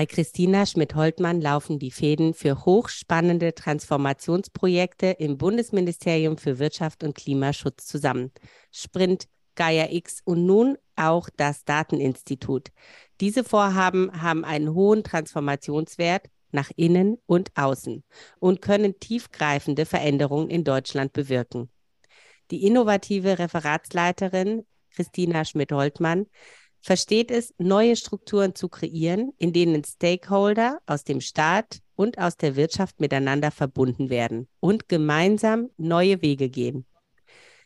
Bei Christina Schmidt-Holtmann laufen die Fäden für hochspannende Transformationsprojekte im Bundesministerium für Wirtschaft und Klimaschutz zusammen. Sprint, Gaia X und nun auch das Dateninstitut. Diese Vorhaben haben einen hohen Transformationswert nach innen und außen und können tiefgreifende Veränderungen in Deutschland bewirken. Die innovative Referatsleiterin Christina Schmidt-Holtmann versteht es, neue Strukturen zu kreieren, in denen Stakeholder aus dem Staat und aus der Wirtschaft miteinander verbunden werden und gemeinsam neue Wege gehen.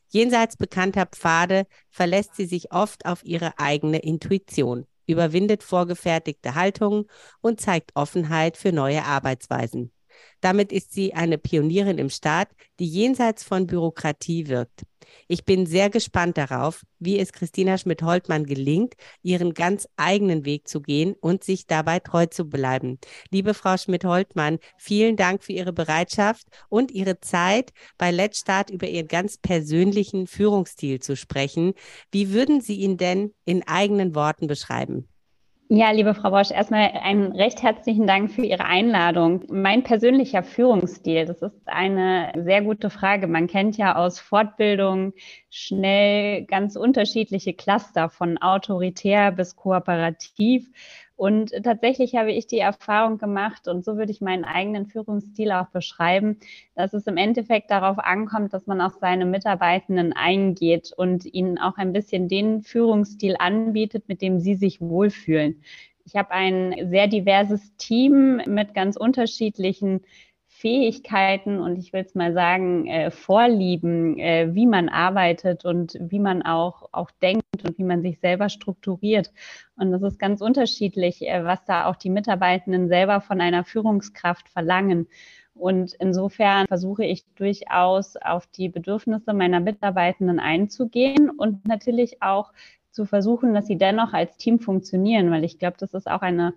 Jenseits bekannter Pfade verlässt sie sich oft auf ihre eigene Intuition, überwindet vorgefertigte Haltungen und zeigt Offenheit für neue Arbeitsweisen. Damit ist sie eine Pionierin im Staat, die jenseits von Bürokratie wirkt. Ich bin sehr gespannt darauf, wie es Christina Schmidt-Holtmann gelingt, ihren ganz eigenen Weg zu gehen und sich dabei treu zu bleiben. Liebe Frau Schmidt-Holtmann, vielen Dank für Ihre Bereitschaft und Ihre Zeit, bei Let's Start über Ihren ganz persönlichen Führungsstil zu sprechen. Wie würden Sie ihn denn in eigenen Worten beschreiben? Ja, liebe Frau Bosch, erstmal einen recht herzlichen Dank für Ihre Einladung. Mein persönlicher Führungsstil, das ist eine sehr gute Frage. Man kennt ja aus Fortbildung schnell ganz unterschiedliche Cluster von autoritär bis kooperativ. Und tatsächlich habe ich die Erfahrung gemacht, und so würde ich meinen eigenen Führungsstil auch beschreiben, dass es im Endeffekt darauf ankommt, dass man auf seine Mitarbeitenden eingeht und ihnen auch ein bisschen den Führungsstil anbietet, mit dem sie sich wohlfühlen. Ich habe ein sehr diverses Team mit ganz unterschiedlichen Fähigkeiten und ich will es mal sagen, äh, Vorlieben, äh, wie man arbeitet und wie man auch, auch denkt und wie man sich selber strukturiert. Und das ist ganz unterschiedlich, äh, was da auch die Mitarbeitenden selber von einer Führungskraft verlangen. Und insofern versuche ich durchaus auf die Bedürfnisse meiner Mitarbeitenden einzugehen und natürlich auch zu versuchen, dass sie dennoch als Team funktionieren, weil ich glaube, das ist auch eine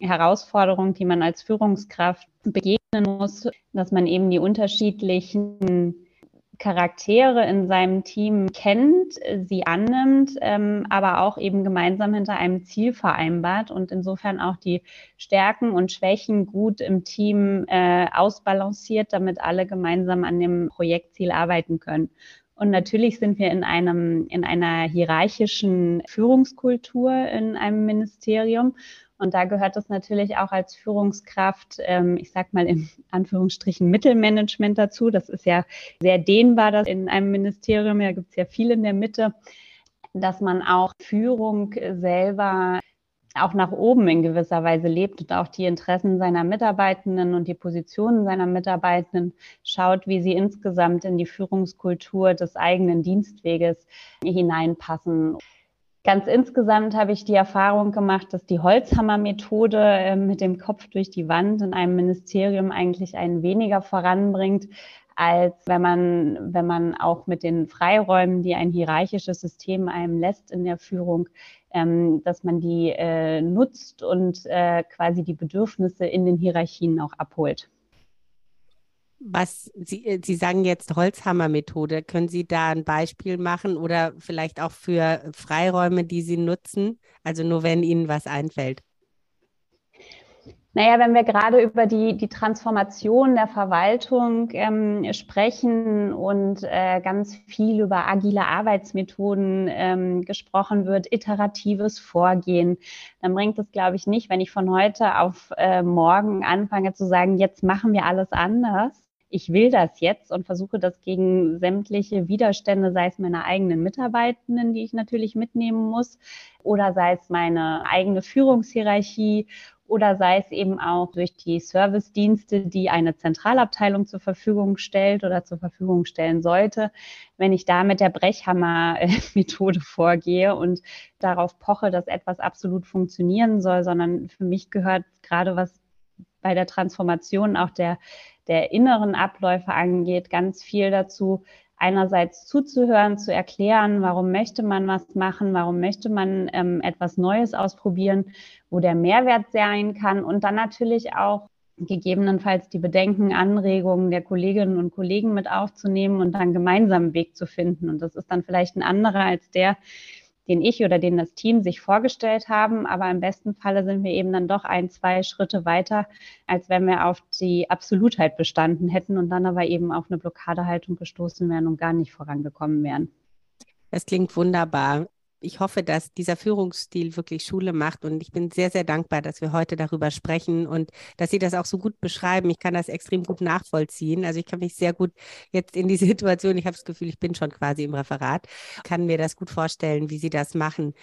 Herausforderung, die man als Führungskraft begegnen muss, dass man eben die unterschiedlichen Charaktere in seinem Team kennt, sie annimmt, ähm, aber auch eben gemeinsam hinter einem Ziel vereinbart und insofern auch die Stärken und Schwächen gut im Team äh, ausbalanciert, damit alle gemeinsam an dem Projektziel arbeiten können. Und natürlich sind wir in einem, in einer hierarchischen Führungskultur in einem Ministerium. Und da gehört es natürlich auch als Führungskraft, ähm, ich sag mal in Anführungsstrichen Mittelmanagement dazu. Das ist ja sehr dehnbar, das in einem Ministerium, da gibt es ja viel in der Mitte, dass man auch Führung selber auch nach oben in gewisser Weise lebt und auch die Interessen seiner Mitarbeitenden und die Positionen seiner Mitarbeitenden schaut, wie sie insgesamt in die Führungskultur des eigenen Dienstweges hineinpassen. Ganz insgesamt habe ich die Erfahrung gemacht, dass die Holzhammer-Methode äh, mit dem Kopf durch die Wand in einem Ministerium eigentlich einen weniger voranbringt, als wenn man, wenn man auch mit den Freiräumen, die ein hierarchisches System einem lässt in der Führung, ähm, dass man die äh, nutzt und äh, quasi die Bedürfnisse in den Hierarchien auch abholt was Sie, äh, Sie sagen jetzt Holzhammer-Methode. Können Sie da ein Beispiel machen oder vielleicht auch für Freiräume, die Sie nutzen? Also nur wenn Ihnen was einfällt. Naja, wenn wir gerade über die, die Transformation der Verwaltung ähm, sprechen und äh, ganz viel über agile Arbeitsmethoden ähm, gesprochen wird, iteratives Vorgehen, dann bringt es, glaube ich, nicht, wenn ich von heute auf äh, morgen anfange zu sagen, jetzt machen wir alles anders, ich will das jetzt und versuche das gegen sämtliche Widerstände, sei es meine eigenen Mitarbeitenden, die ich natürlich mitnehmen muss, oder sei es meine eigene Führungshierarchie oder sei es eben auch durch die Servicedienste, die eine Zentralabteilung zur Verfügung stellt oder zur Verfügung stellen sollte. Wenn ich da mit der Brechhammer-Methode vorgehe und darauf poche, dass etwas absolut funktionieren soll, sondern für mich gehört gerade was bei der Transformation auch der, der inneren Abläufe angeht, ganz viel dazu, einerseits zuzuhören, zu erklären, warum möchte man was machen, warum möchte man ähm, etwas Neues ausprobieren, wo der Mehrwert sein kann und dann natürlich auch gegebenenfalls die Bedenken, Anregungen der Kolleginnen und Kollegen mit aufzunehmen und dann gemeinsam einen Weg zu finden. Und das ist dann vielleicht ein anderer als der, den ich oder den das Team sich vorgestellt haben. Aber im besten Falle sind wir eben dann doch ein, zwei Schritte weiter, als wenn wir auf die Absolutheit bestanden hätten und dann aber eben auf eine Blockadehaltung gestoßen wären und gar nicht vorangekommen wären. Das klingt wunderbar ich hoffe, dass dieser Führungsstil wirklich Schule macht und ich bin sehr, sehr dankbar, dass wir heute darüber sprechen und dass Sie das auch so gut beschreiben. Ich kann das extrem gut nachvollziehen. Also ich kann mich sehr gut jetzt in die Situation, ich habe das Gefühl, ich bin schon quasi im Referat, kann mir das gut vorstellen, wie Sie das machen.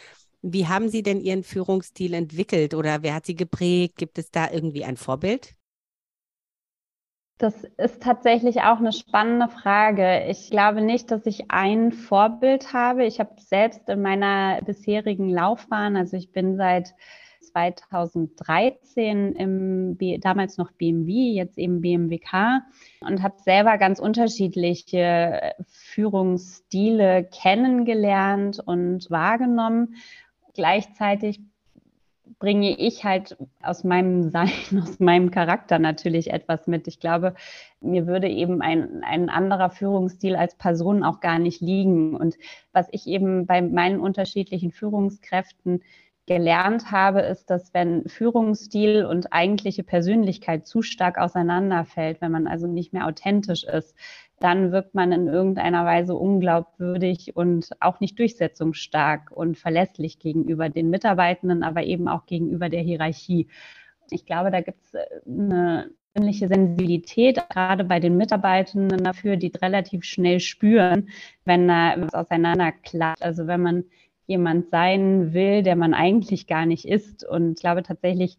Wie haben Sie denn Ihren Führungsstil entwickelt oder wer hat Sie geprägt? Gibt es da irgendwie ein Vorbild? Das ist tatsächlich auch eine spannende Frage. Ich glaube nicht, dass ich ein Vorbild habe. Ich habe selbst in meiner bisherigen Laufbahn, also ich bin seit 2013 im damals noch BMW, jetzt eben BMWK und habe selber ganz unterschiedliche Führungsstile kennengelernt und wahrgenommen. Gleichzeitig bringe ich halt aus meinem Sein, aus meinem Charakter natürlich etwas mit. Ich glaube, mir würde eben ein, ein anderer Führungsstil als Person auch gar nicht liegen. Und was ich eben bei meinen unterschiedlichen Führungskräften gelernt habe, ist, dass wenn Führungsstil und eigentliche Persönlichkeit zu stark auseinanderfällt, wenn man also nicht mehr authentisch ist, dann wirkt man in irgendeiner Weise unglaubwürdig und auch nicht durchsetzungsstark und verlässlich gegenüber den Mitarbeitenden, aber eben auch gegenüber der Hierarchie. Ich glaube, da gibt es äh, eine persönliche Sensibilität, gerade bei den Mitarbeitenden dafür, die relativ schnell spüren, wenn da was auseinanderklappt. Also wenn man jemand sein will, der man eigentlich gar nicht ist. Und ich glaube tatsächlich,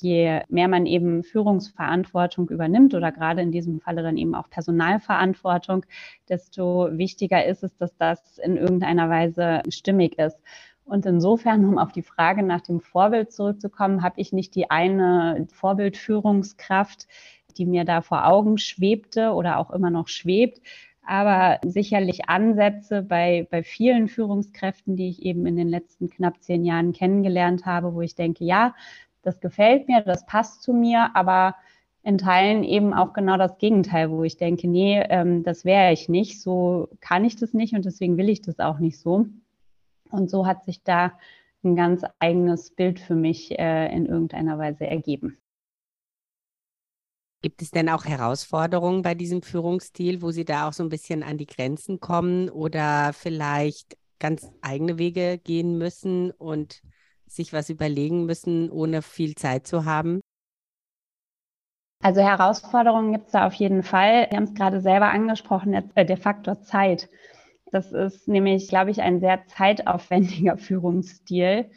je mehr man eben Führungsverantwortung übernimmt oder gerade in diesem Falle dann eben auch Personalverantwortung, desto wichtiger ist es, dass das in irgendeiner Weise stimmig ist. Und insofern, um auf die Frage nach dem Vorbild zurückzukommen, habe ich nicht die eine Vorbildführungskraft, die mir da vor Augen schwebte oder auch immer noch schwebt, aber sicherlich Ansätze bei, bei vielen Führungskräften, die ich eben in den letzten knapp zehn Jahren kennengelernt habe, wo ich denke, ja, das gefällt mir, das passt zu mir, aber in Teilen eben auch genau das Gegenteil, wo ich denke, nee, ähm, das wäre ich nicht, so kann ich das nicht und deswegen will ich das auch nicht so. Und so hat sich da ein ganz eigenes Bild für mich äh, in irgendeiner Weise ergeben. Gibt es denn auch Herausforderungen bei diesem Führungsstil, wo Sie da auch so ein bisschen an die Grenzen kommen oder vielleicht ganz eigene Wege gehen müssen und sich was überlegen müssen, ohne viel Zeit zu haben? Also Herausforderungen gibt es da auf jeden Fall. Wir haben es gerade selber angesprochen, der, äh, der Faktor Zeit. Das ist nämlich, glaube ich, ein sehr zeitaufwendiger Führungsstil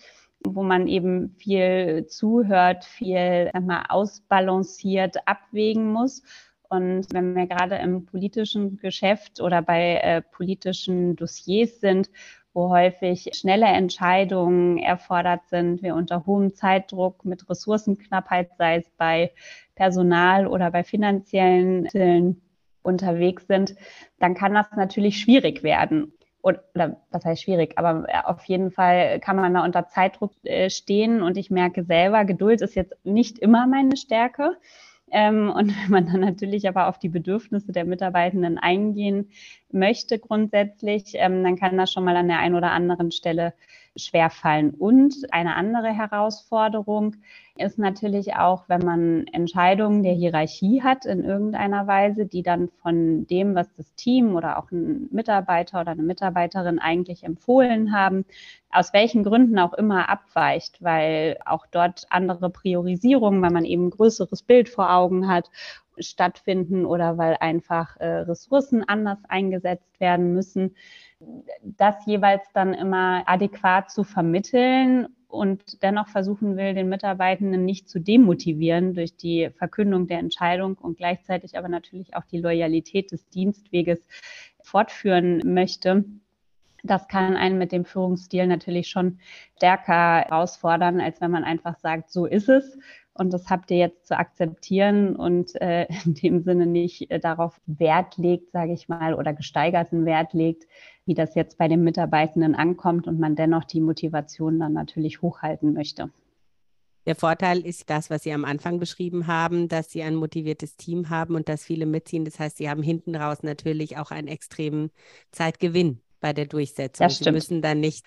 wo man eben viel zuhört, viel mal, ausbalanciert abwägen muss. Und wenn wir gerade im politischen Geschäft oder bei äh, politischen Dossiers sind, wo häufig schnelle Entscheidungen erfordert sind, wir unter hohem Zeitdruck mit Ressourcenknappheit, sei es bei Personal oder bei finanziellen Mitteln unterwegs sind, dann kann das natürlich schwierig werden oder was heißt schwierig, aber äh, auf jeden Fall kann man da unter Zeitdruck äh, stehen und ich merke selber, Geduld ist jetzt nicht immer meine Stärke. Ähm, und wenn man dann natürlich aber auf die Bedürfnisse der Mitarbeitenden eingehen möchte grundsätzlich, ähm, dann kann das schon mal an der einen oder anderen Stelle schwerfallen. Und eine andere Herausforderung ist natürlich auch, wenn man Entscheidungen der Hierarchie hat in irgendeiner Weise, die dann von dem, was das Team oder auch ein Mitarbeiter oder eine Mitarbeiterin eigentlich empfohlen haben, aus welchen Gründen auch immer abweicht, weil auch dort andere Priorisierungen, weil man eben ein größeres Bild vor Augen hat, stattfinden oder weil einfach äh, Ressourcen anders eingesetzt werden müssen das jeweils dann immer adäquat zu vermitteln und dennoch versuchen will, den Mitarbeitenden nicht zu demotivieren durch die Verkündung der Entscheidung und gleichzeitig aber natürlich auch die Loyalität des Dienstweges fortführen möchte. Das kann einen mit dem Führungsstil natürlich schon stärker herausfordern, als wenn man einfach sagt, so ist es. Und das habt ihr jetzt zu akzeptieren und äh, in dem Sinne nicht äh, darauf Wert legt, sage ich mal, oder gesteigerten Wert legt, wie das jetzt bei den Mitarbeitenden ankommt und man dennoch die Motivation dann natürlich hochhalten möchte. Der Vorteil ist das, was Sie am Anfang beschrieben haben, dass Sie ein motiviertes Team haben und dass viele mitziehen. Das heißt, Sie haben hinten raus natürlich auch einen extremen Zeitgewinn bei der Durchsetzung. Sie müssen dann nicht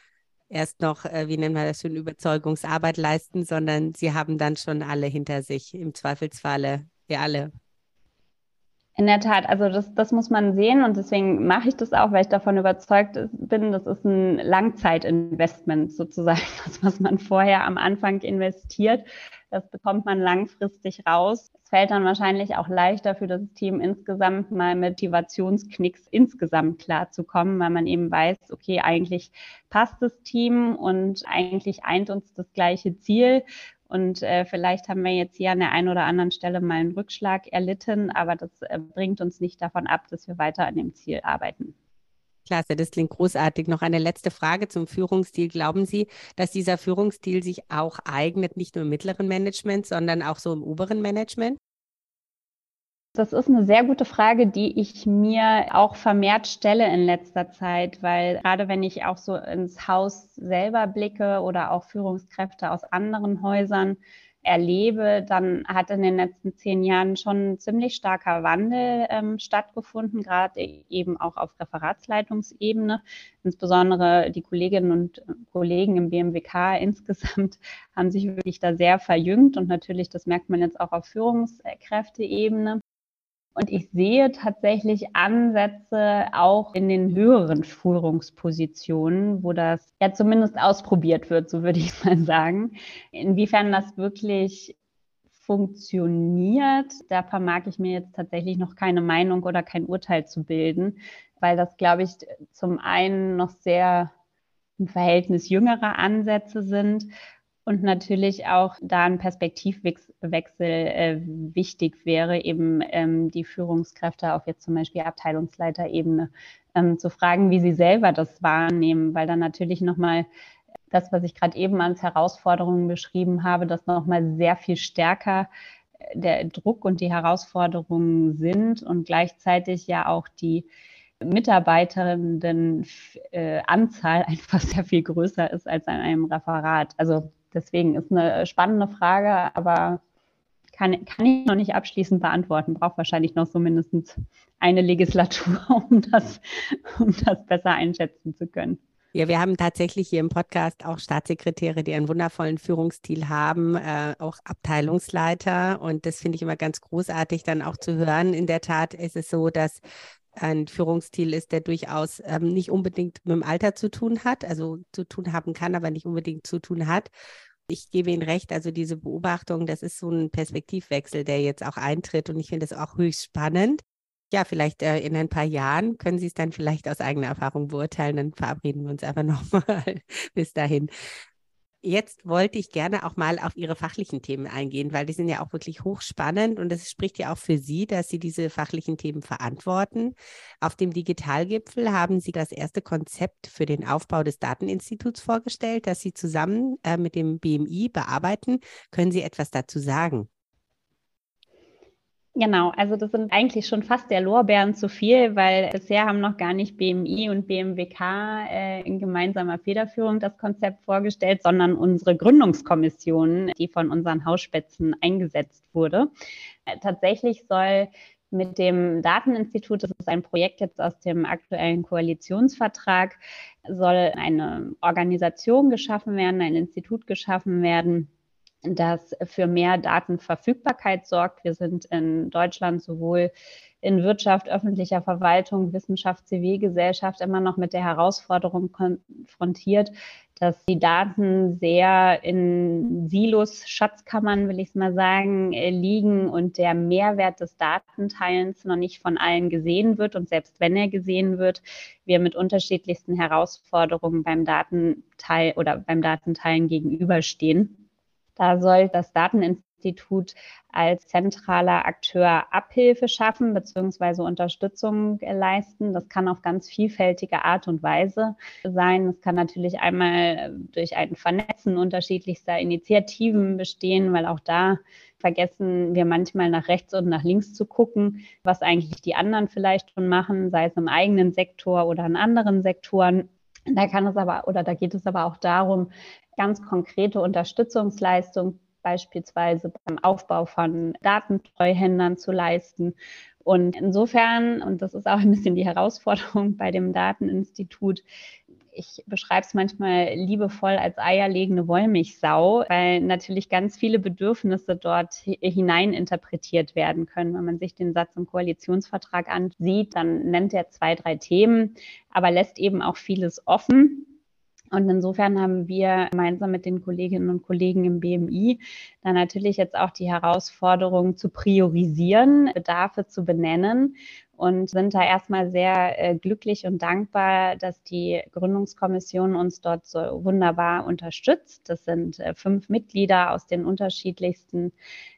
erst noch, äh, wie nennen wir das schon, Überzeugungsarbeit leisten, sondern Sie haben dann schon alle hinter sich, im Zweifelsfalle wir alle. In der Tat, also das, das muss man sehen und deswegen mache ich das auch, weil ich davon überzeugt bin, das ist ein Langzeitinvestment sozusagen, das, was man vorher am Anfang investiert, das bekommt man langfristig raus. Es fällt dann wahrscheinlich auch leichter für das Team insgesamt mal mit Motivationsknicks insgesamt klarzukommen, weil man eben weiß, okay, eigentlich passt das Team und eigentlich eint uns das gleiche Ziel. Und äh, vielleicht haben wir jetzt hier an der einen oder anderen Stelle mal einen Rückschlag erlitten, aber das äh, bringt uns nicht davon ab, dass wir weiter an dem Ziel arbeiten. Klasse, das klingt großartig. Noch eine letzte Frage zum Führungsstil. Glauben Sie, dass dieser Führungsstil sich auch eignet, nicht nur im mittleren Management, sondern auch so im oberen Management? Das ist eine sehr gute Frage, die ich mir auch vermehrt stelle in letzter Zeit, weil gerade wenn ich auch so ins Haus selber blicke oder auch Führungskräfte aus anderen Häusern erlebe, dann hat in den letzten zehn Jahren schon ein ziemlich starker Wandel ähm, stattgefunden, gerade eben auch auf Referatsleitungsebene. Insbesondere die Kolleginnen und Kollegen im BMWK insgesamt haben sich wirklich da sehr verjüngt und natürlich, das merkt man jetzt auch auf Führungskräfteebene. Und ich sehe tatsächlich Ansätze auch in den höheren Führungspositionen, wo das ja zumindest ausprobiert wird, so würde ich mal sagen. Inwiefern das wirklich funktioniert, da vermag ich mir jetzt tatsächlich noch keine Meinung oder kein Urteil zu bilden, weil das, glaube ich, zum einen noch sehr im Verhältnis jüngerer Ansätze sind und natürlich auch da ein Perspektivwechsel äh, wichtig wäre, eben ähm, die Führungskräfte auf jetzt zum Beispiel Abteilungsleiterebene ähm, zu fragen, wie sie selber das wahrnehmen, weil dann natürlich nochmal das, was ich gerade eben als Herausforderungen beschrieben habe, das nochmal sehr viel stärker äh, der Druck und die Herausforderungen sind und gleichzeitig ja auch die Mitarbeiterinnen äh, Anzahl einfach sehr viel größer ist als an einem Referat. Also deswegen ist eine spannende Frage, aber kann, kann ich noch nicht abschließend beantworten. Braucht wahrscheinlich noch so mindestens eine Legislatur, um das, um das besser einschätzen zu können. Ja, wir haben tatsächlich hier im Podcast auch Staatssekretäre, die einen wundervollen Führungsstil haben, äh, auch Abteilungsleiter. Und das finde ich immer ganz großartig, dann auch zu hören. In der Tat ist es so, dass ein Führungsstil ist, der durchaus ähm, nicht unbedingt mit dem Alter zu tun hat, also zu tun haben kann, aber nicht unbedingt zu tun hat. Ich gebe Ihnen recht, also diese Beobachtung, das ist so ein Perspektivwechsel, der jetzt auch eintritt und ich finde es auch höchst spannend. Ja, vielleicht äh, in ein paar Jahren können Sie es dann vielleicht aus eigener Erfahrung beurteilen, dann verabreden wir uns einfach nochmal bis dahin. Jetzt wollte ich gerne auch mal auf Ihre fachlichen Themen eingehen, weil die sind ja auch wirklich hochspannend und es spricht ja auch für Sie, dass Sie diese fachlichen Themen verantworten. Auf dem Digitalgipfel haben Sie das erste Konzept für den Aufbau des Dateninstituts vorgestellt, das Sie zusammen äh, mit dem BMI bearbeiten. Können Sie etwas dazu sagen? Genau, also das sind eigentlich schon fast der Lorbeeren zu viel, weil bisher haben noch gar nicht BMI und BMWK äh, in gemeinsamer Federführung das Konzept vorgestellt, sondern unsere Gründungskommission, die von unseren Hausspätzen eingesetzt wurde. Äh, tatsächlich soll mit dem Dateninstitut, das ist ein Projekt jetzt aus dem aktuellen Koalitionsvertrag, soll eine Organisation geschaffen werden, ein Institut geschaffen werden, das für mehr Datenverfügbarkeit sorgt. Wir sind in Deutschland sowohl in Wirtschaft, öffentlicher Verwaltung, Wissenschaft, Zivilgesellschaft immer noch mit der Herausforderung konfrontiert, dass die Daten sehr in Silos, Schatzkammern, will ich es mal sagen, äh, liegen und der Mehrwert des Datenteilens noch nicht von allen gesehen wird. Und selbst wenn er gesehen wird, wir mit unterschiedlichsten Herausforderungen beim Datenteil oder beim Datenteilen gegenüberstehen. Da soll das Dateninstitut als zentraler Akteur Abhilfe schaffen bzw. Unterstützung leisten. Das kann auf ganz vielfältige Art und Weise sein. Es kann natürlich einmal durch ein Vernetzen unterschiedlichster Initiativen bestehen, weil auch da vergessen wir manchmal nach rechts und nach links zu gucken, was eigentlich die anderen vielleicht schon machen, sei es im eigenen Sektor oder in anderen Sektoren. Da kann es aber oder da geht es aber auch darum, ganz konkrete Unterstützungsleistung beispielsweise beim Aufbau von Datentreuhändern zu leisten. Und insofern, und das ist auch ein bisschen die Herausforderung bei dem Dateninstitut, ich beschreibe es manchmal liebevoll als eierlegende Wollmilchsau, weil natürlich ganz viele Bedürfnisse dort hineininterpretiert werden können. Wenn man sich den Satz im Koalitionsvertrag ansieht, dann nennt er zwei, drei Themen, aber lässt eben auch vieles offen. Und insofern haben wir gemeinsam mit den Kolleginnen und Kollegen im BMI dann natürlich jetzt auch die Herausforderung zu priorisieren, Bedarfe zu benennen und sind da erstmal sehr äh, glücklich und dankbar, dass die Gründungskommission uns dort so wunderbar unterstützt. Das sind äh, fünf Mitglieder aus den unterschiedlichsten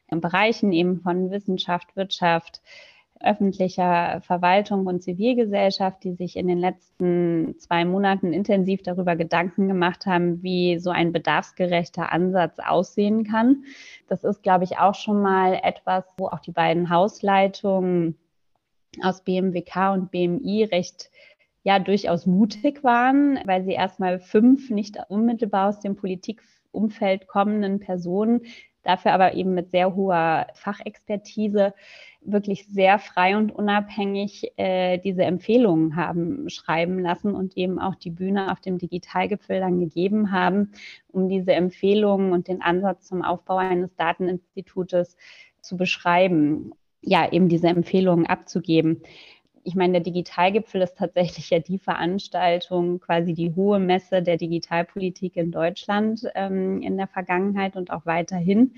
äh, Bereichen, eben von Wissenschaft, Wirtschaft, öffentlicher Verwaltung und Zivilgesellschaft, die sich in den letzten zwei Monaten intensiv darüber Gedanken gemacht haben, wie so ein bedarfsgerechter Ansatz aussehen kann. Das ist, glaube ich, auch schon mal etwas, wo auch die beiden Hausleitungen aus BMWK und BMI recht ja durchaus mutig waren, weil sie erstmal fünf nicht unmittelbar aus dem Politikumfeld kommenden Personen, dafür aber eben mit sehr hoher Fachexpertise wirklich sehr frei und unabhängig äh, diese Empfehlungen haben schreiben lassen und eben auch die Bühne auf dem Digitalgipfel dann gegeben haben, um diese Empfehlungen und den Ansatz zum Aufbau eines Dateninstitutes zu beschreiben. Ja, eben diese Empfehlungen abzugeben. Ich meine, der Digitalgipfel ist tatsächlich ja die Veranstaltung, quasi die hohe Messe der Digitalpolitik in Deutschland ähm, in der Vergangenheit und auch weiterhin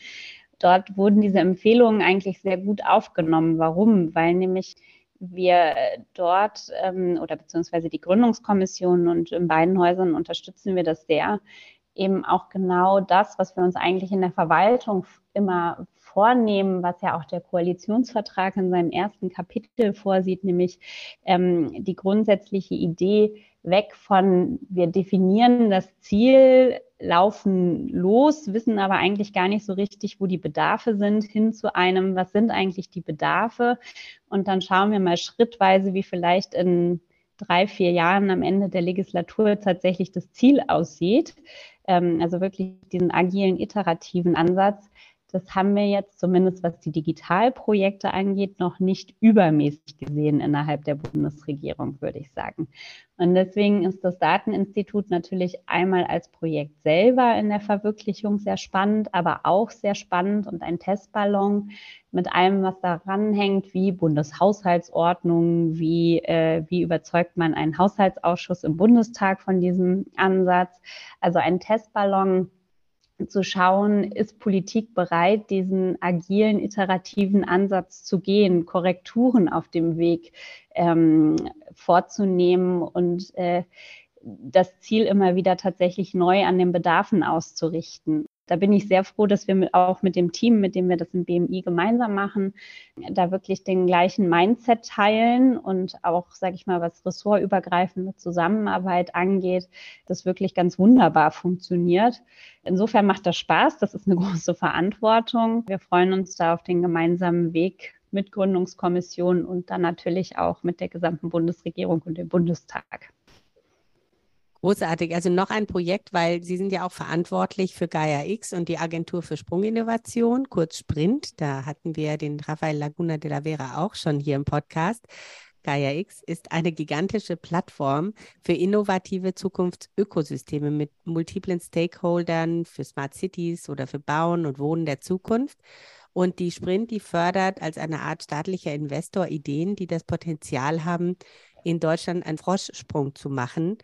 dort wurden diese Empfehlungen eigentlich sehr gut aufgenommen. Warum? Weil nämlich wir dort ähm, oder beziehungsweise die Gründungskommission und in beiden Häusern unterstützen wir das sehr, eben auch genau das, was wir uns eigentlich in der Verwaltung immer vornehmen, was ja auch der Koalitionsvertrag in seinem ersten Kapitel vorsieht, nämlich ähm, die grundsätzliche Idee weg von, wir definieren das Ziel laufen los, wissen aber eigentlich gar nicht so richtig, wo die Bedarfe sind, hin zu einem, was sind eigentlich die Bedarfe? Und dann schauen wir mal schrittweise, wie vielleicht in drei, vier Jahren am Ende der Legislatur tatsächlich das Ziel aussieht. Ähm, also wirklich diesen agilen, iterativen Ansatz, das haben wir jetzt zumindest, was die Digitalprojekte angeht, noch nicht übermäßig gesehen innerhalb der Bundesregierung, würde ich sagen. Und deswegen ist das Dateninstitut natürlich einmal als Projekt selber in der Verwirklichung sehr spannend, aber auch sehr spannend und ein Testballon mit allem, was daran hängt, wie Bundeshaushaltsordnung, wie, äh, wie überzeugt man einen Haushaltsausschuss im Bundestag von diesem Ansatz. Also ein Testballon, zu schauen, ist Politik bereit, diesen agilen, iterativen Ansatz zu gehen, Korrekturen auf dem Weg ähm, vorzunehmen und äh, das Ziel immer wieder tatsächlich neu an den Bedarfen auszurichten da bin ich sehr froh, dass wir auch mit dem Team, mit dem wir das im BMI gemeinsam machen, da wirklich den gleichen Mindset teilen und auch, sage ich mal, was ressortübergreifende Zusammenarbeit angeht, das wirklich ganz wunderbar funktioniert. Insofern macht das Spaß, das ist eine große Verantwortung. Wir freuen uns da auf den gemeinsamen Weg mit Gründungskommission und dann natürlich auch mit der gesamten Bundesregierung und dem Bundestag. Großartig. Also noch ein Projekt, weil Sie sind ja auch verantwortlich für Gaia X und die Agentur für Sprunginnovation, kurz Sprint. Da hatten wir den Rafael Laguna de la Vera auch schon hier im Podcast. Gaia X ist eine gigantische Plattform für innovative Zukunftsökosysteme mit multiplen Stakeholdern für Smart Cities oder für Bauen und Wohnen der Zukunft. Und die Sprint, die fördert als eine Art staatlicher Investor Ideen, die das Potenzial haben, in Deutschland einen Froschsprung zu machen,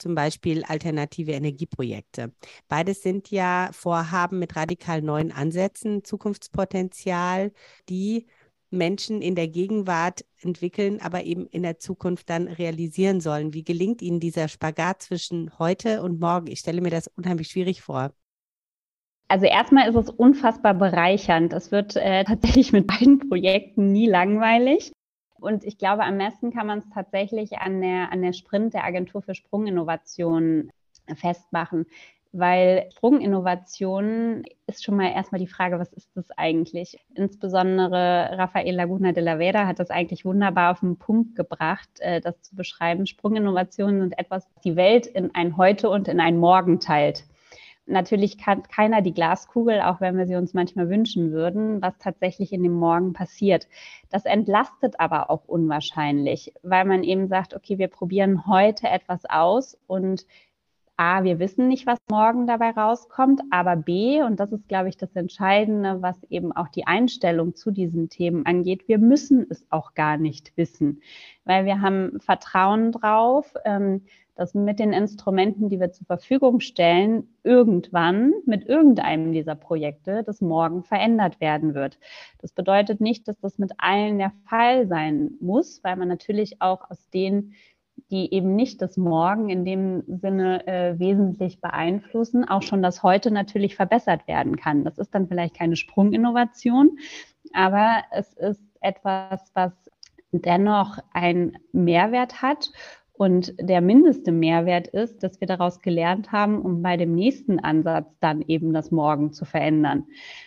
zum Beispiel alternative Energieprojekte. Beides sind ja Vorhaben mit radikal neuen Ansätzen, Zukunftspotenzial, die Menschen in der Gegenwart entwickeln, aber eben in der Zukunft dann realisieren sollen. Wie gelingt Ihnen dieser Spagat zwischen heute und morgen? Ich stelle mir das unheimlich schwierig vor. Also erstmal ist es unfassbar bereichernd. Es wird äh, tatsächlich mit beiden Projekten nie langweilig. Und ich glaube, am besten kann man es tatsächlich an der, an der Sprint der Agentur für Sprunginnovation festmachen. Weil Sprunginnovation ist schon mal erstmal die Frage, was ist das eigentlich? Insbesondere Rafael Laguna de la Vera hat das eigentlich wunderbar auf den Punkt gebracht, äh, das zu beschreiben. Sprunginnovationen sind etwas, was die Welt in ein Heute und in ein Morgen teilt. Natürlich kann keiner die Glaskugel, auch wenn wir sie uns manchmal wünschen würden, was tatsächlich in dem Morgen passiert. Das entlastet aber auch unwahrscheinlich, weil man eben sagt, okay, wir probieren heute etwas aus und A, wir wissen nicht, was morgen dabei rauskommt, aber B, und das ist, glaube ich, das Entscheidende, was eben auch die Einstellung zu diesen Themen angeht, wir müssen es auch gar nicht wissen, weil wir haben Vertrauen drauf. Ähm, dass mit den Instrumenten, die wir zur Verfügung stellen, irgendwann mit irgendeinem dieser Projekte das Morgen verändert werden wird. Das bedeutet nicht, dass das mit allen der Fall sein muss, weil man natürlich auch aus denen, die eben nicht das Morgen in dem Sinne äh, wesentlich beeinflussen, auch schon das Heute natürlich verbessert werden kann. Das ist dann vielleicht keine Sprunginnovation, aber es ist etwas, was dennoch einen Mehrwert hat und der mindeste Mehrwert ist, dass wir daraus gelernt haben, um bei dem nächsten Ansatz dann eben das Morgen zu verändern.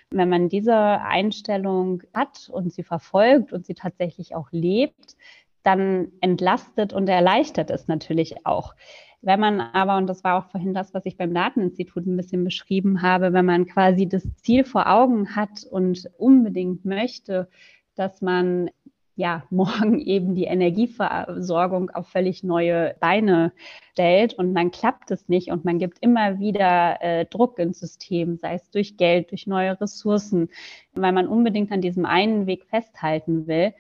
Wenn man diese Einstellung hat und sie verfolgt und sie tatsächlich auch lebt, dann entlastet und erleichtert es natürlich auch. Wenn man aber, und das war auch vorhin das, was ich beim Dateninstitut ein bisschen beschrieben habe, wenn man quasi das Ziel vor Augen hat und unbedingt möchte, dass man ja, morgen eben die Energieversorgung auf völlig neue Beine stellt und dann klappt es nicht und man gibt immer wieder äh, Druck ins System, sei es durch Geld, durch neue Ressourcen, weil man unbedingt an diesem einen Weg festhalten will,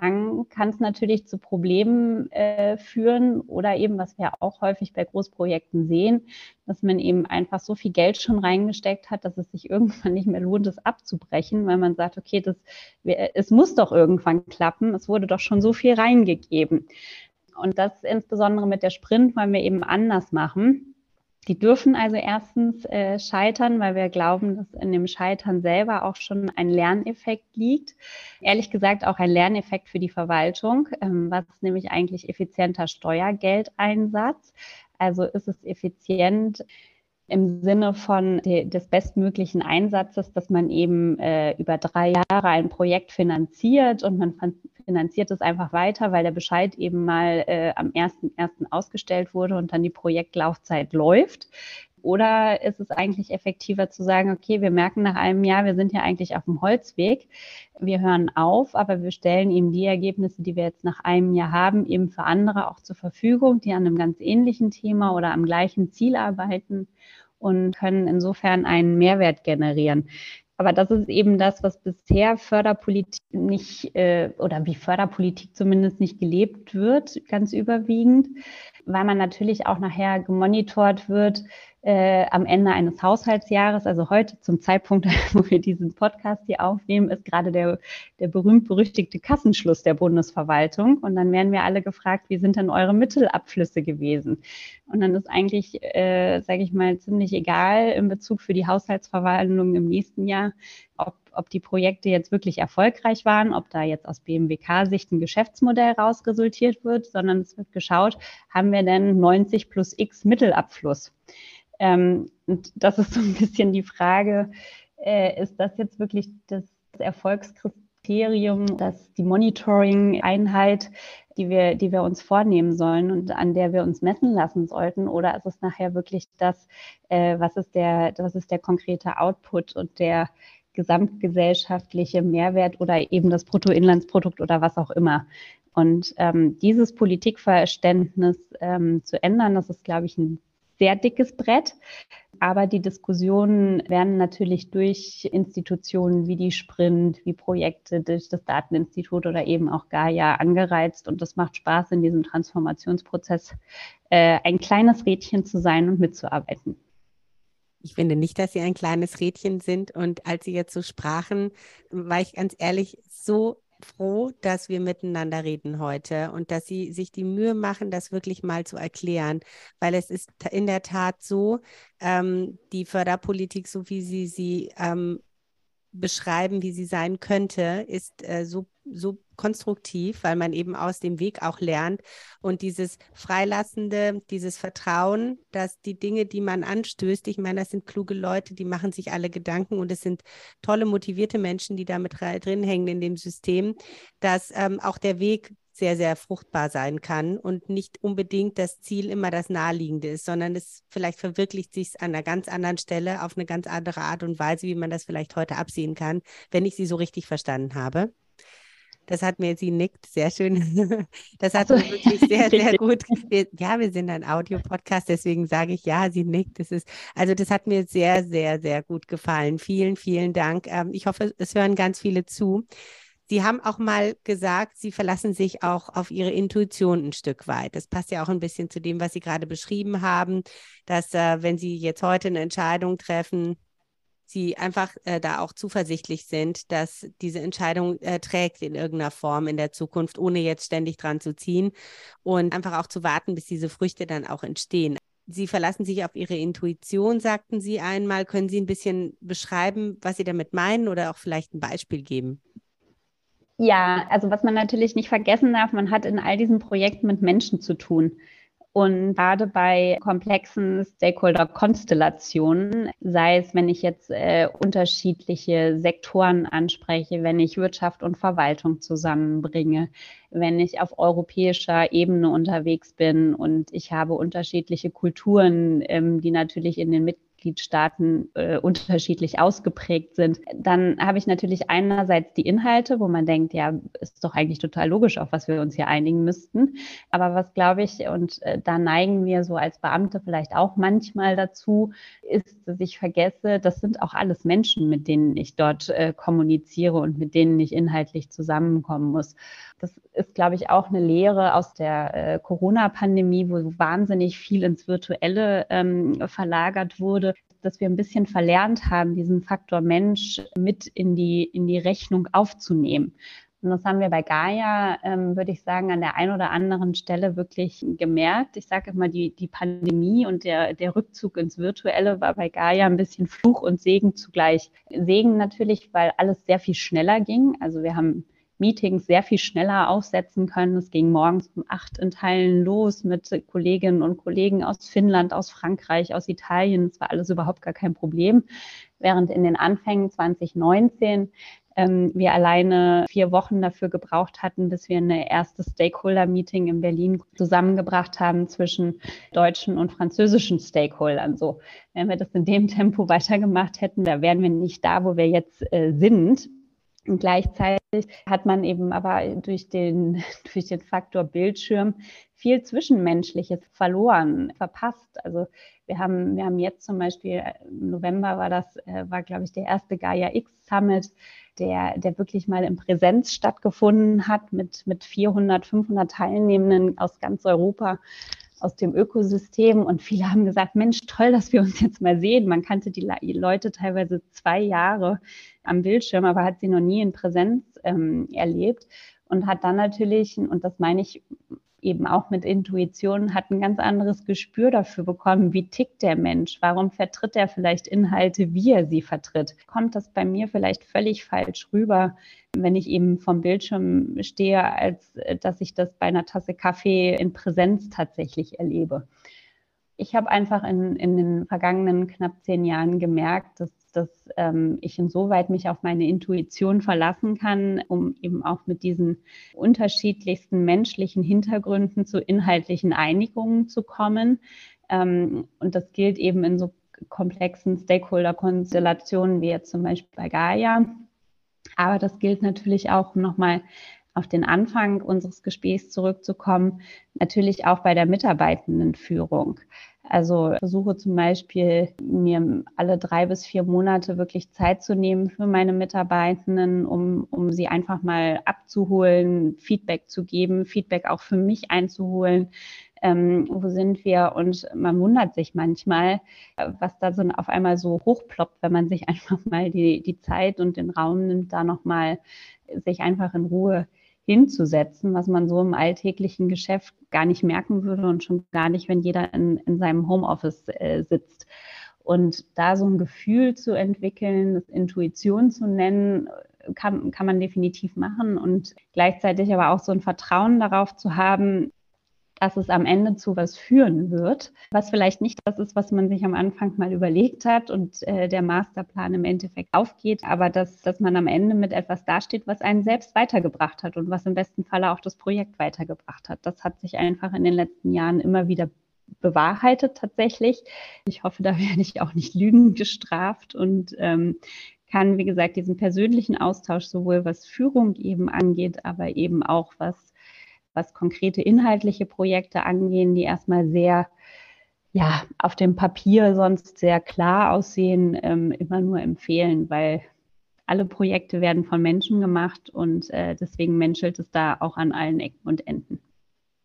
dann kann es natürlich zu Problemen äh, führen oder eben, was wir auch häufig bei Großprojekten sehen, dass man eben einfach so viel Geld schon reingesteckt hat, dass es sich irgendwann nicht mehr lohnt, es abzubrechen, weil man sagt, okay, das, es muss doch irgendwann klappen, es wurde doch schon so viel reingegeben. Und das insbesondere mit der Sprint wollen wir eben anders machen die dürfen also erstens äh, scheitern, weil wir glauben, dass in dem Scheitern selber auch schon ein Lerneffekt liegt. Ehrlich gesagt auch ein Lerneffekt für die Verwaltung. Ähm, was ist nämlich eigentlich effizienter Steuergeldeinsatz? Also ist es effizient, im Sinne von de, des bestmöglichen Einsatzes, dass man eben äh, über drei Jahre ein Projekt finanziert und man finanziert es einfach weiter, weil der Bescheid eben mal äh, am 1.1. ausgestellt wurde und dann die Projektlaufzeit läuft. Oder ist es eigentlich effektiver zu sagen, okay, wir merken nach einem Jahr, wir sind ja eigentlich auf dem Holzweg, wir hören auf, aber wir stellen eben die Ergebnisse, die wir jetzt nach einem Jahr haben, eben für andere auch zur Verfügung, die an einem ganz ähnlichen Thema oder am gleichen Ziel arbeiten und können insofern einen Mehrwert generieren. Aber das ist eben das, was bisher Förderpolitik nicht äh, oder wie Förderpolitik zumindest nicht gelebt wird, ganz überwiegend, weil man natürlich auch nachher gemonitort wird, äh, am Ende eines Haushaltsjahres, also heute zum Zeitpunkt, wo wir diesen Podcast hier aufnehmen, ist gerade der, der berühmt-berüchtigte Kassenschluss der Bundesverwaltung. Und dann werden wir alle gefragt, wie sind denn eure Mittelabflüsse gewesen? Und dann ist eigentlich, äh, sage ich mal, ziemlich egal in Bezug für die Haushaltsverwaltung im nächsten Jahr, ob ob die Projekte jetzt wirklich erfolgreich waren, ob da jetzt aus BMWK-Sicht ein Geschäftsmodell rausresultiert wird, sondern es wird geschaut, haben wir denn 90 plus X Mittelabfluss? Ähm, und das ist so ein bisschen die Frage, äh, ist das jetzt wirklich das Erfolgskriterium, dass die Monitoring-Einheit, die wir, die wir uns vornehmen sollen und an der wir uns messen lassen sollten? Oder ist es nachher wirklich das, äh, was ist der, was ist der konkrete Output und der gesamtgesellschaftliche Mehrwert oder eben das Bruttoinlandsprodukt oder was auch immer? Und ähm, dieses Politikverständnis ähm, zu ändern, das ist, glaube ich, ein sehr dickes Brett. Aber die Diskussionen werden natürlich durch Institutionen wie die Sprint, wie Projekte durch das Dateninstitut oder eben auch Gaia angereizt. Und das macht Spaß, in diesem Transformationsprozess äh, ein kleines Rädchen zu sein und mitzuarbeiten. Ich finde nicht, dass Sie ein kleines Rädchen sind. Und als Sie jetzt so sprachen, war ich ganz ehrlich so froh, dass wir miteinander reden heute und dass Sie sich die Mühe machen, das wirklich mal zu erklären, weil es ist in der Tat so, ähm, die Förderpolitik, so wie Sie sie ähm, beschreiben, wie sie sein könnte, ist äh, so, so konstruktiv, weil man eben aus dem Weg auch lernt. Und dieses Freilassende, dieses Vertrauen, dass die Dinge, die man anstößt, ich meine, das sind kluge Leute, die machen sich alle Gedanken und es sind tolle, motivierte Menschen, die da mit drin hängen in dem System, dass ähm, auch der Weg sehr, sehr fruchtbar sein kann und nicht unbedingt das Ziel immer das Naheliegende ist, sondern es vielleicht verwirklicht sich an einer ganz anderen Stelle auf eine ganz andere Art und Weise, wie man das vielleicht heute absehen kann, wenn ich sie so richtig verstanden habe. Das hat mir, sie nickt, sehr schön. Das hat also, mir wirklich sehr, sehr gut. Wir, ja, wir sind ein Audio-Podcast, deswegen sage ich ja, sie nickt. Das ist, also das hat mir sehr, sehr, sehr gut gefallen. Vielen, vielen Dank. Ähm, ich hoffe, es hören ganz viele zu. Sie haben auch mal gesagt, Sie verlassen sich auch auf Ihre Intuition ein Stück weit. Das passt ja auch ein bisschen zu dem, was Sie gerade beschrieben haben, dass äh, wenn Sie jetzt heute eine Entscheidung treffen, Sie einfach äh, da auch zuversichtlich sind, dass diese Entscheidung äh, trägt in irgendeiner Form in der Zukunft, ohne jetzt ständig dran zu ziehen und einfach auch zu warten, bis diese Früchte dann auch entstehen. Sie verlassen sich auf Ihre Intuition, sagten Sie einmal. Können Sie ein bisschen beschreiben, was Sie damit meinen oder auch vielleicht ein Beispiel geben? Ja, also was man natürlich nicht vergessen darf, man hat in all diesen Projekten mit Menschen zu tun. Und gerade bei komplexen Stakeholder-Konstellationen, sei es, wenn ich jetzt äh, unterschiedliche Sektoren anspreche, wenn ich Wirtschaft und Verwaltung zusammenbringe, wenn ich auf europäischer Ebene unterwegs bin und ich habe unterschiedliche Kulturen, ähm, die natürlich in den Mit Mitgliedstaaten äh, unterschiedlich ausgeprägt sind, dann habe ich natürlich einerseits die Inhalte, wo man denkt, ja, ist doch eigentlich total logisch, auf was wir uns hier einigen müssten. Aber was glaube ich, und äh, da neigen wir so als Beamte vielleicht auch manchmal dazu, ist, dass ich vergesse, das sind auch alles Menschen, mit denen ich dort äh, kommuniziere und mit denen ich inhaltlich zusammenkommen muss. Das ist, glaube ich, auch eine Lehre aus der äh, Corona-Pandemie, wo wahnsinnig viel ins Virtuelle ähm, verlagert wurde, dass wir ein bisschen verlernt haben, diesen Faktor Mensch mit in die, in die Rechnung aufzunehmen. Und das haben wir bei Gaia, ähm, würde ich sagen, an der einen oder anderen Stelle wirklich gemerkt. Ich sage immer, die, die Pandemie und der, der Rückzug ins Virtuelle war bei Gaia ein bisschen Fluch und Segen zugleich. Segen natürlich, weil alles sehr viel schneller ging. Also wir haben Meetings sehr viel schneller aufsetzen können. Es ging morgens um acht in Teilen los mit Kolleginnen und Kollegen aus Finnland, aus Frankreich, aus Italien. Es war alles überhaupt gar kein Problem. Während in den Anfängen 2019 ähm, wir alleine vier Wochen dafür gebraucht hatten, bis wir eine erste Stakeholder-Meeting in Berlin zusammengebracht haben zwischen deutschen und französischen Stakeholdern. So, wenn wir das in dem Tempo weitergemacht hätten, da wären wir nicht da, wo wir jetzt äh, sind. Und gleichzeitig hat man eben aber durch den, durch den Faktor Bildschirm viel Zwischenmenschliches verloren, verpasst. Also wir haben, wir haben jetzt zum Beispiel, im November war das, äh, war glaube ich der erste Gaia X Summit, der, der wirklich mal in Präsenz stattgefunden hat mit, mit 400, 500 Teilnehmenden aus ganz Europa aus dem Ökosystem und viele haben gesagt, Mensch, toll, dass wir uns jetzt mal sehen. Man kannte die Leute teilweise zwei Jahre am Bildschirm, aber hat sie noch nie in Präsenz ähm, erlebt und hat dann natürlich, und das meine ich eben auch mit Intuition, hat ein ganz anderes Gespür dafür bekommen, wie tickt der Mensch, warum vertritt er vielleicht Inhalte, wie er sie vertritt. Kommt das bei mir vielleicht völlig falsch rüber, wenn ich eben vom Bildschirm stehe, als äh, dass ich das bei einer Tasse Kaffee in Präsenz tatsächlich erlebe? Ich habe einfach in, in den vergangenen knapp zehn Jahren gemerkt, dass dass ähm, ich insoweit mich auf meine Intuition verlassen kann, um eben auch mit diesen unterschiedlichsten menschlichen Hintergründen zu inhaltlichen Einigungen zu kommen. Ähm, und das gilt eben in so komplexen Stakeholder-Konstellationen wie jetzt zum Beispiel bei Gaia. Aber das gilt natürlich auch, um nochmal auf den Anfang unseres Gesprächs zurückzukommen, natürlich auch bei der Mitarbeitendenführung. Also versuche zum Beispiel, mir alle drei bis vier Monate wirklich Zeit zu nehmen für meine Mitarbeitenden, um, um sie einfach mal abzuholen, Feedback zu geben, Feedback auch für mich einzuholen. Ähm, wo sind wir? Und man wundert sich manchmal, was da so auf einmal so hochploppt, wenn man sich einfach mal die, die Zeit und den Raum nimmt, da nochmal sich einfach in Ruhe hinzusetzen, was man so im alltäglichen Geschäft gar nicht merken würde und schon gar nicht, wenn jeder in, in seinem Homeoffice äh, sitzt. Und da so ein Gefühl zu entwickeln, das Intuition zu nennen, kann, kann man definitiv machen und gleichzeitig aber auch so ein Vertrauen darauf zu haben, dass es am Ende zu was führen wird, was vielleicht nicht das ist, was man sich am Anfang mal überlegt hat und äh, der Masterplan im Endeffekt aufgeht, aber dass, dass man am Ende mit etwas dasteht, was einen selbst weitergebracht hat und was im besten Falle auch das Projekt weitergebracht hat. Das hat sich einfach in den letzten Jahren immer wieder bewahrheitet tatsächlich. Ich hoffe, da werde ich auch nicht Lügen gestraft und ähm, kann, wie gesagt, diesen persönlichen Austausch sowohl was Führung eben angeht, aber eben auch was was konkrete inhaltliche Projekte angehen, die erstmal sehr ja, auf dem Papier sonst sehr klar aussehen, ähm, immer nur empfehlen, weil alle Projekte werden von Menschen gemacht und äh, deswegen menschelt es da auch an allen Ecken und Enden.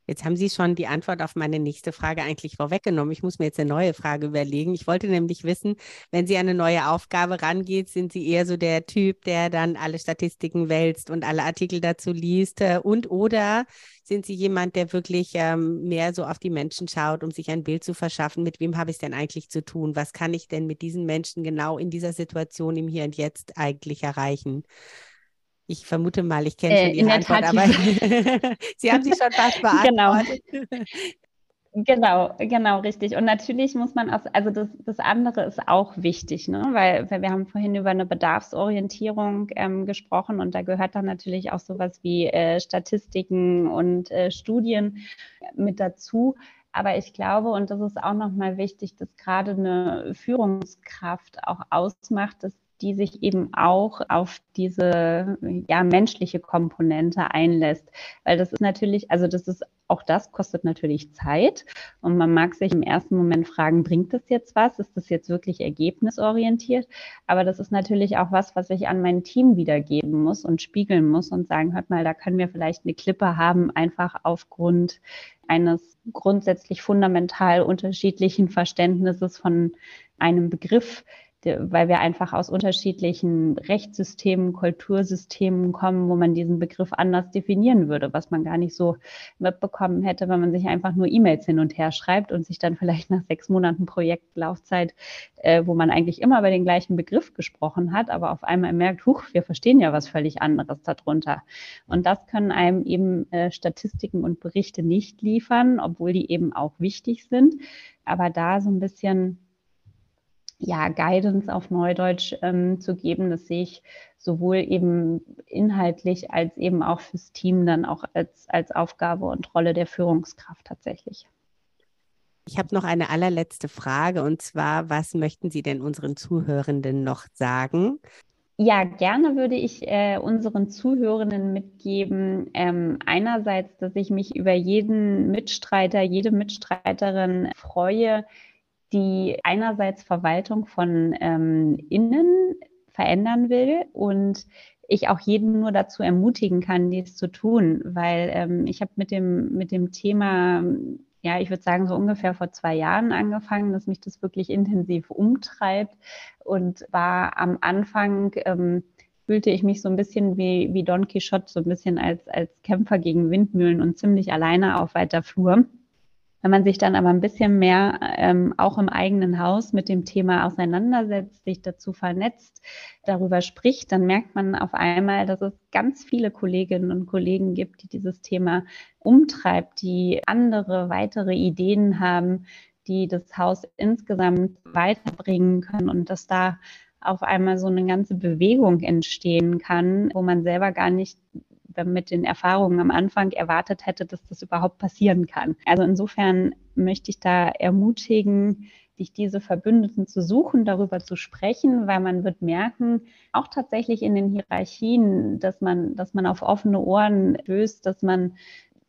Jetzt haben Sie schon die Antwort auf meine nächste Frage eigentlich vorweggenommen. Ich muss mir jetzt eine neue Frage überlegen. Ich wollte nämlich wissen, wenn Sie an eine neue Aufgabe rangeht, sind Sie eher so der Typ, der dann alle Statistiken wälzt und alle Artikel dazu liest äh, und oder sind Sie jemand, der wirklich ähm, mehr so auf die Menschen schaut, um sich ein Bild zu verschaffen, mit wem habe ich es denn eigentlich zu tun? Was kann ich denn mit diesen Menschen genau in dieser Situation im Hier und Jetzt eigentlich erreichen? Ich vermute mal, ich kenne schon äh, Ihre Antwort, aber Sie haben sie schon fast genau. beantwortet. Genau. Genau, genau, richtig. Und natürlich muss man auch, also das, das andere ist auch wichtig, ne? weil, weil wir haben vorhin über eine Bedarfsorientierung ähm, gesprochen und da gehört dann natürlich auch sowas wie äh, Statistiken und äh, Studien mit dazu. Aber ich glaube, und das ist auch nochmal wichtig, dass gerade eine Führungskraft auch ausmacht, dass die sich eben auch auf diese ja, menschliche Komponente einlässt. Weil das ist natürlich, also das ist auch das kostet natürlich Zeit und man mag sich im ersten Moment fragen, bringt das jetzt was? Ist das jetzt wirklich ergebnisorientiert? Aber das ist natürlich auch was, was ich an mein Team wiedergeben muss und spiegeln muss und sagen, hört mal, da können wir vielleicht eine Klippe haben, einfach aufgrund eines grundsätzlich fundamental unterschiedlichen Verständnisses von einem Begriff, weil wir einfach aus unterschiedlichen Rechtssystemen, Kultursystemen kommen, wo man diesen Begriff anders definieren würde, was man gar nicht so mitbekommen hätte, wenn man sich einfach nur E-Mails hin und her schreibt und sich dann vielleicht nach sechs Monaten Projektlaufzeit, äh, wo man eigentlich immer über den gleichen Begriff gesprochen hat, aber auf einmal merkt, huch, wir verstehen ja was völlig anderes darunter. Und das können einem eben äh, Statistiken und Berichte nicht liefern, obwohl die eben auch wichtig sind. Aber da so ein bisschen ja, Guidance auf Neudeutsch ähm, zu geben. Das sehe ich sowohl eben inhaltlich als eben auch fürs Team dann auch als, als Aufgabe und Rolle der Führungskraft tatsächlich. Ich habe noch eine allerletzte Frage und zwar, was möchten Sie denn unseren Zuhörenden noch sagen? Ja, gerne würde ich äh, unseren Zuhörenden mitgeben, ähm, einerseits, dass ich mich über jeden Mitstreiter, jede Mitstreiterin freue, die einerseits Verwaltung von ähm, innen verändern will und ich auch jeden nur dazu ermutigen kann, dies zu tun, weil ähm, ich habe mit dem, mit dem Thema, ja, ich würde sagen, so ungefähr vor zwei Jahren angefangen, dass mich das wirklich intensiv umtreibt und war am Anfang, ähm, fühlte ich mich so ein bisschen wie, wie Don Quixote, so ein bisschen als, als Kämpfer gegen Windmühlen und ziemlich alleine auf weiter Flur. Wenn man sich dann aber ein bisschen mehr ähm, auch im eigenen Haus mit dem Thema auseinandersetzt, sich dazu vernetzt, darüber spricht, dann merkt man auf einmal, dass es ganz viele Kolleginnen und Kollegen gibt, die dieses Thema umtreibt, die andere, weitere Ideen haben, die das Haus insgesamt weiterbringen können und dass da auf einmal so eine ganze Bewegung entstehen kann, wo man selber gar nicht mit den Erfahrungen am Anfang erwartet hätte, dass das überhaupt passieren kann. Also insofern möchte ich da ermutigen, sich diese Verbündeten zu suchen, darüber zu sprechen, weil man wird merken, auch tatsächlich in den Hierarchien, dass man, dass man auf offene Ohren löst, dass man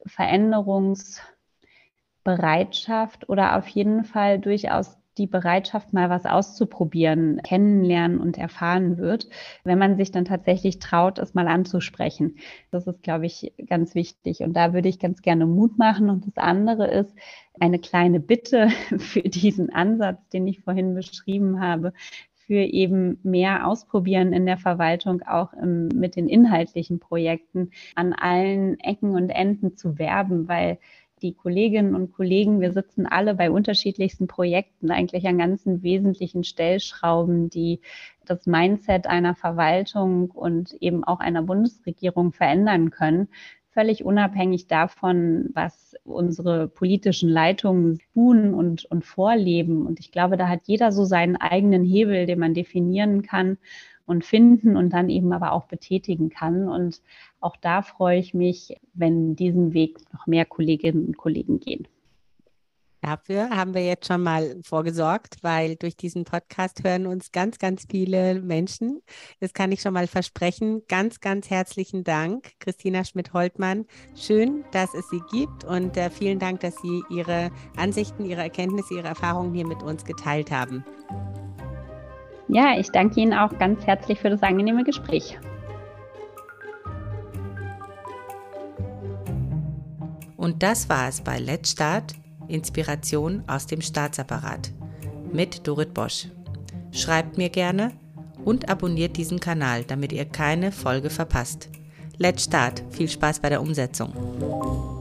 Veränderungsbereitschaft oder auf jeden Fall durchaus die Bereitschaft, mal was auszuprobieren, kennenlernen und erfahren wird, wenn man sich dann tatsächlich traut, es mal anzusprechen. Das ist, glaube ich, ganz wichtig. Und da würde ich ganz gerne Mut machen. Und das andere ist eine kleine Bitte für diesen Ansatz, den ich vorhin beschrieben habe, für eben mehr Ausprobieren in der Verwaltung, auch im, mit den inhaltlichen Projekten an allen Ecken und Enden zu werben, weil die Kolleginnen und Kollegen, wir sitzen alle bei unterschiedlichsten Projekten, eigentlich an ganzen wesentlichen Stellschrauben, die das Mindset einer Verwaltung und eben auch einer Bundesregierung verändern können, völlig unabhängig davon, was unsere politischen Leitungen tun und, und vorleben. Und ich glaube, da hat jeder so seinen eigenen Hebel, den man definieren kann und finden und dann eben aber auch betätigen kann. Und auch da freue ich mich, wenn diesen Weg noch mehr Kolleginnen und Kollegen gehen. Dafür haben wir jetzt schon mal vorgesorgt, weil durch diesen Podcast hören uns ganz, ganz viele Menschen. Das kann ich schon mal versprechen. Ganz, ganz herzlichen Dank, Christina Schmidt-Holtmann. Schön, dass es Sie gibt und äh, vielen Dank, dass Sie Ihre Ansichten, Ihre Erkenntnisse, Ihre Erfahrungen hier mit uns geteilt haben. Ja, ich danke Ihnen auch ganz herzlich für das angenehme Gespräch. Und das war es bei Let's Start, Inspiration aus dem Staatsapparat mit Dorit Bosch. Schreibt mir gerne und abonniert diesen Kanal, damit ihr keine Folge verpasst. Let's Start, viel Spaß bei der Umsetzung.